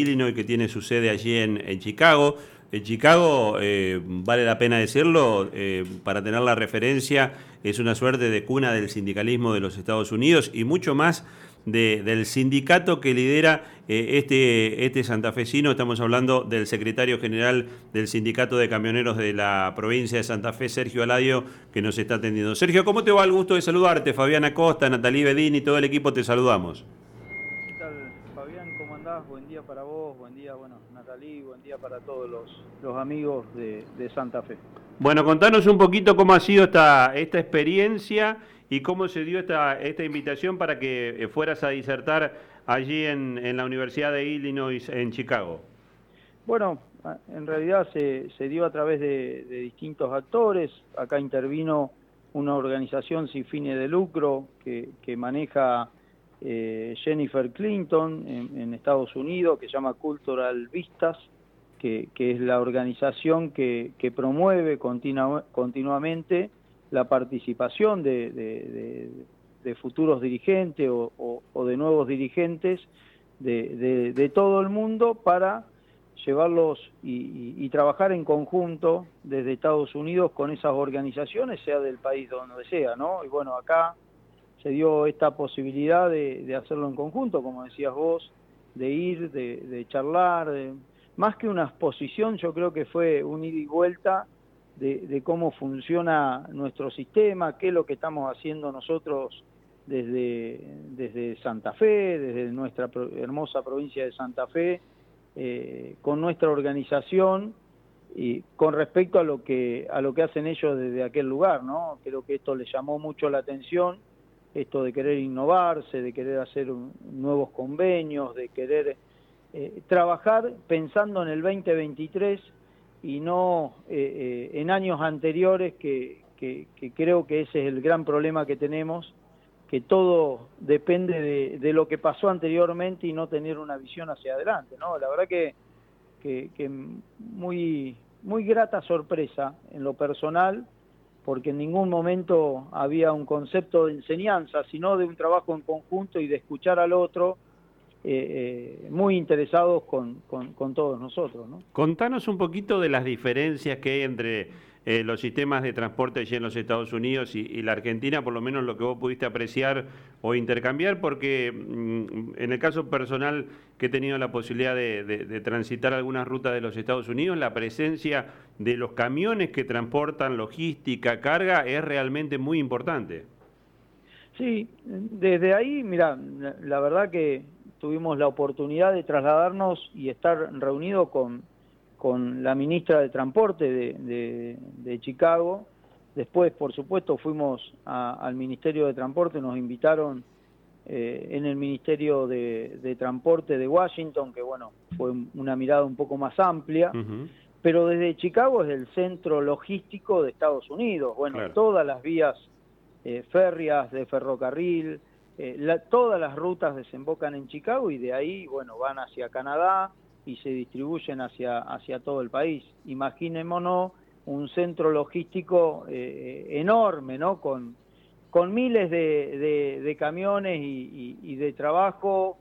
Illinois que tiene su sede allí en, Chicago. En Chicago, eh, vale la pena decirlo, eh, para tener la referencia, es una suerte de cuna del sindicalismo de los Estados Unidos y mucho más del sindicato que lidera eh, este, este santafesino. Estamos hablando del secretario general del Sindicato de Camioneros de la provincia de Santa Fe, Sergio Aladio, que nos está atendiendo. Sergio, ¿cómo te va? El gusto de saludarte. Fabiana Costa, Natalí Bedín y todo el equipo te saludamos. Buen día para vos, buen día, bueno, Natalí, buen día para todos los, amigos de, Santa Fe. Bueno, contanos un poquito cómo ha sido esta, esta experiencia y cómo se dio esta, esta invitación para que eh, fueras a disertar allí en, la Universidad de Illinois en Chicago. Bueno, en realidad se, dio a través de, distintos actores. Acá intervino una organización sin fines de lucro que, maneja eh, Jennifer Clinton en, Estados Unidos, que se llama Cultural Vistas, que, es la organización que, promueve continuamente la participación de, futuros dirigentes o, de nuevos dirigentes de, todo el mundo para llevarlos y, trabajar en conjunto desde Estados Unidos con esas organizaciones, sea del país donde sea, ¿no? Y bueno, acá se dio esta posibilidad de, hacerlo en conjunto, como decías vos, de ir, de, charlar, más que una exposición, yo creo que fue un ida y vuelta de, cómo funciona nuestro sistema, qué es lo que estamos haciendo nosotros desde, Santa Fe, desde nuestra hermosa provincia de Santa Fe, eh, con nuestra organización y con respecto a lo que a lo que hacen ellos desde aquel lugar, ¿no? Creo que esto les llamó mucho la atención, esto de querer innovarse, de querer hacer nuevos convenios, de querer eh, trabajar pensando en el 2023 y no eh, eh, en años anteriores que, creo que ese es el gran problema que tenemos, que todo depende de, lo que pasó anteriormente y no tener una visión hacia adelante. ¿no? La verdad que, que, muy, muy grata sorpresa en lo personal, porque en ningún momento había un concepto de enseñanza, sino de un trabajo en conjunto y de escuchar al otro eh, eh, muy interesados con, con, todos nosotros. ¿no? Contanos un poquito de las diferencias que hay entre eh, los sistemas de transporte allí en los Estados Unidos y, la Argentina, por lo menos lo que vos pudiste apreciar o intercambiar, porque mm, en el caso personal que he tenido la posibilidad de, transitar algunas rutas de los Estados Unidos, la presencia de los camiones que transportan logística, carga, es realmente muy importante. Sí, desde ahí, mira, la verdad que tuvimos la oportunidad de trasladarnos y estar reunidos con, con la ministra de Transporte de, Chicago. Después, por supuesto, fuimos al Ministerio de Transporte, nos invitaron eh, en el Ministerio de, Transporte de Washington, que bueno, fue una mirada un poco más amplia, pero desde Chicago es el centro logístico de Estados Unidos. Bueno, todas las vías eh, férreas de ferrocarril, eh, todas las rutas desembocan en Chicago y de ahí, bueno, van hacia Canadá y se distribuyen hacia, hacia todo el país. Imaginémonos un centro logístico eh, enorme, ¿no? Con, con miles de, camiones y, de trabajo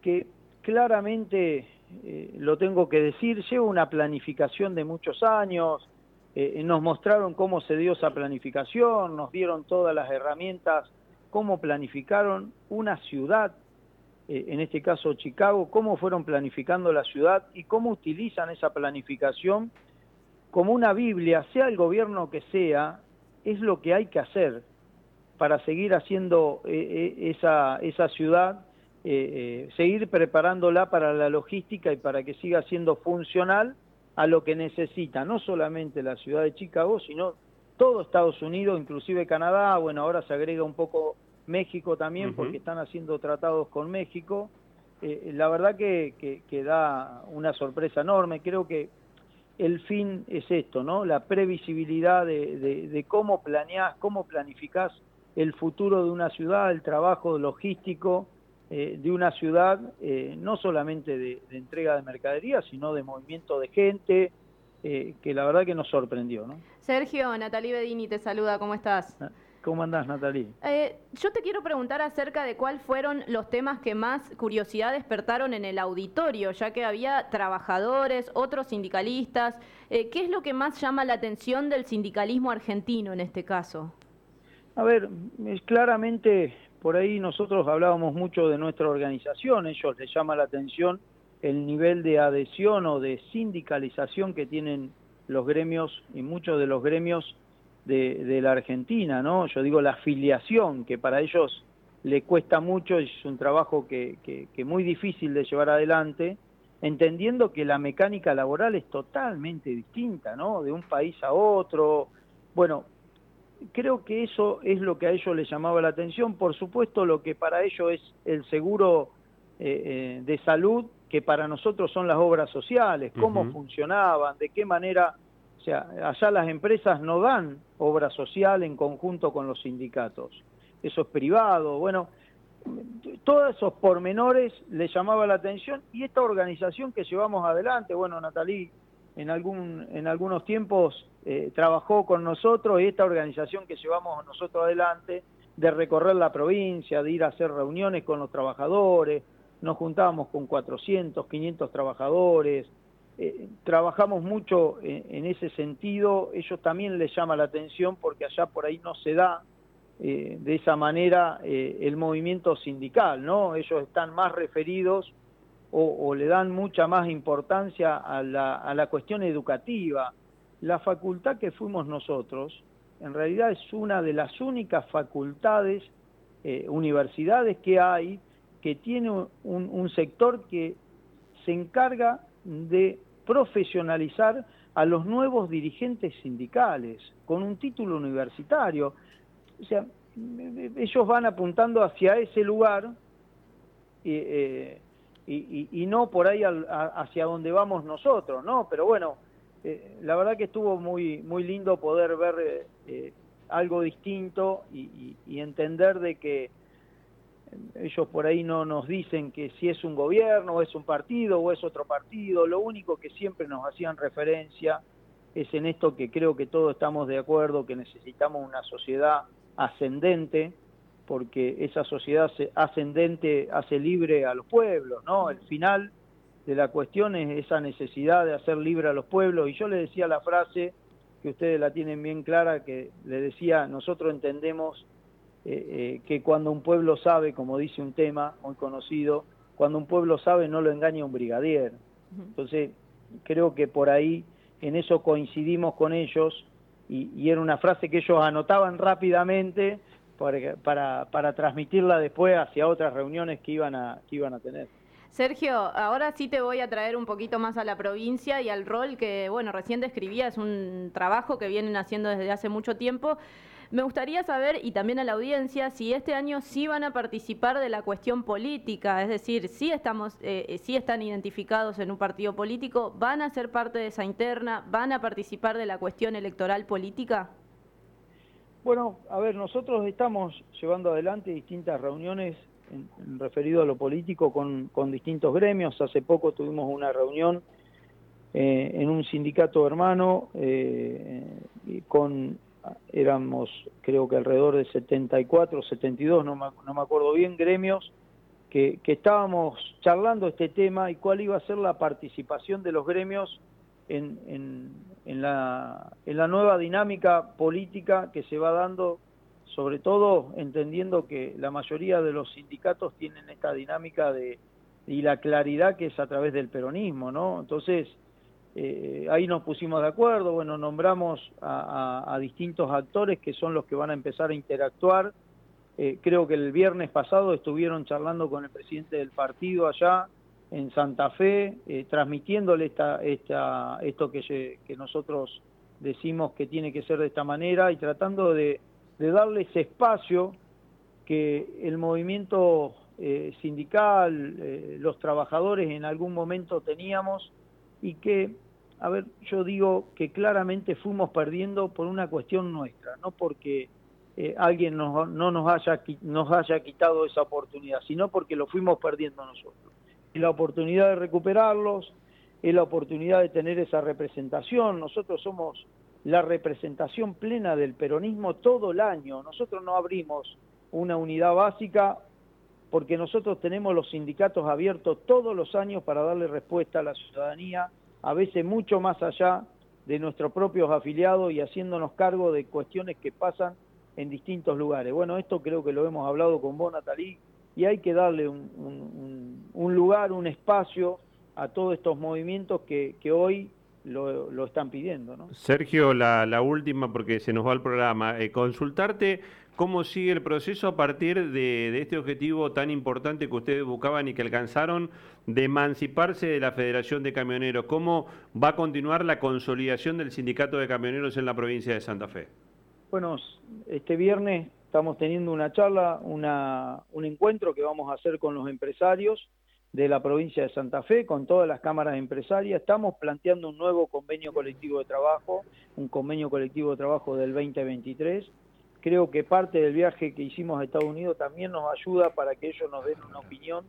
que claramente, eh, lo tengo que decir, lleva una planificación de muchos años, nos mostraron cómo se dio esa planificación, nos dieron todas las herramientas cómo planificaron una ciudad, eh, en este caso Chicago, cómo fueron planificando la ciudad y cómo utilizan esa planificación como una Biblia, sea el gobierno que sea, es lo que hay que hacer para seguir haciendo eh, eh, esa, esa ciudad, seguir preparándola para la logística y para que siga siendo funcional a lo que necesita, no solamente la ciudad de Chicago, sino todo Estados Unidos, inclusive Canadá, bueno, ahora se agrega un poco México también, porque están haciendo tratados con México. Eh, la verdad que, que, da una sorpresa enorme. Creo que el fin es esto, ¿no? La previsibilidad de, de, cómo planeás, cómo planificás el futuro de una ciudad, el trabajo logístico eh, de una ciudad, eh, no solamente de, entrega de mercadería, sino de movimiento de gente, que la verdad que nos sorprendió, ¿no? Sergio, Natalie Bedini te saluda, ¿cómo estás? ¿Cómo andás, Natalie? Eh, yo te quiero preguntar acerca de cuáles fueron los temas que más curiosidad despertaron en el auditorio, ya que había trabajadores, otros sindicalistas. Eh, ¿Qué es lo que más llama la atención del sindicalismo argentino en este caso? A ver, es claramente por ahí nosotros hablábamos mucho de nuestra organización, ellos les llama la atención el nivel de adhesión o de sindicalización que tienen los gremios y muchos de los gremios de, la Argentina, ¿no? Yo digo la afiliación, que para ellos le cuesta mucho, es un trabajo que, que, muy difícil de llevar adelante, entendiendo que la mecánica laboral es totalmente distinta, ¿no? De un país a otro. Bueno, creo que eso es lo que a ellos les llamaba la atención. Por supuesto, lo que para ellos es el seguro eh, eh, de salud, que para nosotros son las obras sociales, cómo funcionaban, de qué manera o sea, allá las empresas no dan obra social en conjunto con los sindicatos. Eso es privado. Bueno, todos esos pormenores le llamaba la atención y esta organización que llevamos adelante, bueno, Natalí en, algún, en algunos tiempos eh, trabajó con nosotros y esta organización que llevamos nosotros adelante, de recorrer la provincia, de ir a hacer reuniones con los trabajadores, nos juntábamos con 400, 500 trabajadores, eh, trabajamos mucho en, ese sentido, ellos también les llama la atención porque allá por ahí no se da eh, de esa manera eh, el movimiento sindical, ¿no? Ellos están más referidos o, le dan mucha más importancia a la, a la cuestión educativa. La facultad que fuimos nosotros, en realidad es una de las únicas facultades, universidades que hay, que tiene un sector que se encarga de profesionalizar a los nuevos dirigentes sindicales con un título universitario. O sea, ellos van apuntando hacia ese lugar eh, y, no por ahí hacia donde vamos nosotros, ¿no? Pero bueno, eh, la verdad que estuvo muy, muy lindo poder ver eh, algo distinto y entender de que ellos por ahí no nos dicen que si es un gobierno o es un partido o es otro partido, lo único que siempre nos hacían referencia es en esto que creo que todos estamos de acuerdo, que necesitamos una sociedad ascendente, porque esa sociedad ascendente hace libre a los pueblos, ¿no? El final de la cuestión es esa necesidad de hacer libre a los pueblos, y yo le decía la frase que ustedes la tienen bien clara, que le decía, nosotros entendemos eh, eh, que cuando un pueblo sabe, como dice un tema muy conocido, cuando un pueblo sabe no lo engaña un brigadier. Entonces, creo que por ahí en eso coincidimos con ellos y, era una frase que ellos anotaban rápidamente para, para, transmitirla después hacia otras reuniones que iban a, que iban a tener. Sergio, ahora sí te voy a traer un poquito más a la provincia y al rol que, bueno, recién describía, es un trabajo que vienen haciendo desde hace mucho tiempo. Me gustaría saber, y también a la audiencia, si este año sí van a participar de la cuestión política, es decir, si estamos, eh, eh, están identificados en un partido político, ¿van a ser parte de esa interna? ¿Van a participar de la cuestión electoral política? Bueno, a ver, nosotros estamos llevando adelante distintas reuniones en, referido a lo político con, distintos gremios. Hace poco tuvimos una reunión eh, en un sindicato hermano con éramos creo que alrededor de 74, 72, no me, no me acuerdo bien, gremios, que, que, estábamos charlando este tema y cuál iba a ser la participación de los gremios en, en, en, la, en la nueva dinámica política que se va dando, sobre todo entendiendo que la mayoría de los sindicatos tienen esta dinámica de y la claridad que es a través del peronismo, ¿no? Entonces, eh, ahí nos pusimos de acuerdo, bueno, nombramos a, distintos actores que son los que van a empezar a interactuar. Eh, creo que el viernes pasado estuvieron charlando con el presidente del partido allá en Santa Fe, eh, transmitiéndole esta, esta, esto que, nosotros decimos que tiene que ser de esta manera y tratando de, de darle ese espacio que el movimiento sindical, los trabajadores en algún momento teníamos y que a ver, yo digo que claramente fuimos perdiendo por una cuestión nuestra, no porque eh, alguien no nos haya, nos haya quitado esa oportunidad, sino porque lo fuimos perdiendo nosotros. Y la oportunidad de recuperarlos, es la oportunidad de tener esa representación. Nosotros somos la representación plena del peronismo todo el año. Nosotros no abrimos una unidad básica porque nosotros tenemos los sindicatos abiertos todos los años para darle respuesta a la ciudadanía, a veces mucho más allá de nuestros propios afiliados y haciéndonos cargo de cuestiones que pasan en distintos lugares. Bueno, esto creo que lo hemos hablado con vos, Natalí, y hay que darle un, lugar, un espacio a todos estos movimientos que, hoy lo, están pidiendo. ¿no? Sergio, la, última, porque se nos va el programa, eh, consultarte cómo sigue el proceso a partir de, este objetivo tan importante que ustedes buscaban y que alcanzaron de emanciparse de la Federación de Camioneros. ¿Cómo va a continuar la consolidación del sindicato de camioneros en la provincia de Santa Fe? Bueno, este viernes estamos teniendo una charla, un encuentro que vamos a hacer con los empresarios de la provincia de Santa Fe, con todas las cámaras empresarias. Estamos planteando un nuevo convenio colectivo de trabajo, un convenio colectivo de trabajo del 2023 Creo que parte del viaje que hicimos a Estados Unidos también nos ayuda para que ellos nos den una opinión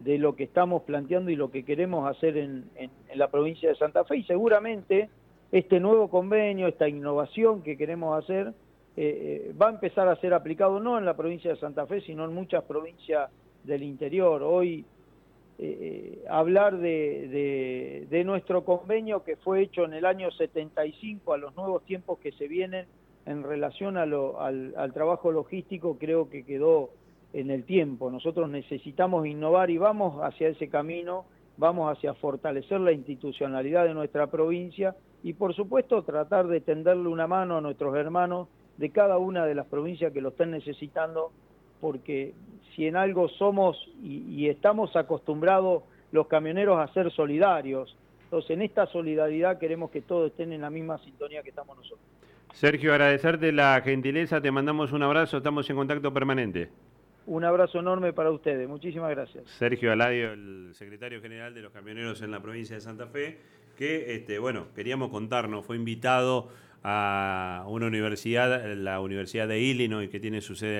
de lo que estamos planteando y lo que queremos hacer en, la provincia de Santa Fe. Y seguramente este nuevo convenio, esta innovación que queremos hacer, eh, eh, va a empezar a ser aplicado no en la provincia de Santa Fe, sino en muchas provincias del interior. Hoy eh, hablar de, de, nuestro convenio que fue hecho en el año 75 a los nuevos tiempos que se vienen en relación a lo, al, trabajo logístico creo que quedó en el tiempo. Nosotros necesitamos innovar y vamos hacia ese camino, vamos hacia fortalecer la institucionalidad de nuestra provincia y por supuesto tratar de tenderle una mano a nuestros hermanos de cada una de las provincias que lo estén necesitando, porque si en algo somos y, y estamos acostumbrados los camioneros a ser solidarios, entonces en esta solidaridad queremos que todos estén en la misma sintonía que estamos nosotros. Sergio, agradecerte la gentileza, te mandamos un abrazo, estamos en contacto permanente. Un abrazo enorme para ustedes, muchísimas gracias. Sergio Aladio, el secretario general de los camioneros en la provincia de Santa Fe, que, este, bueno, queríamos contarnos, fue invitado a una universidad, la Universidad de Illinois, que tiene su sede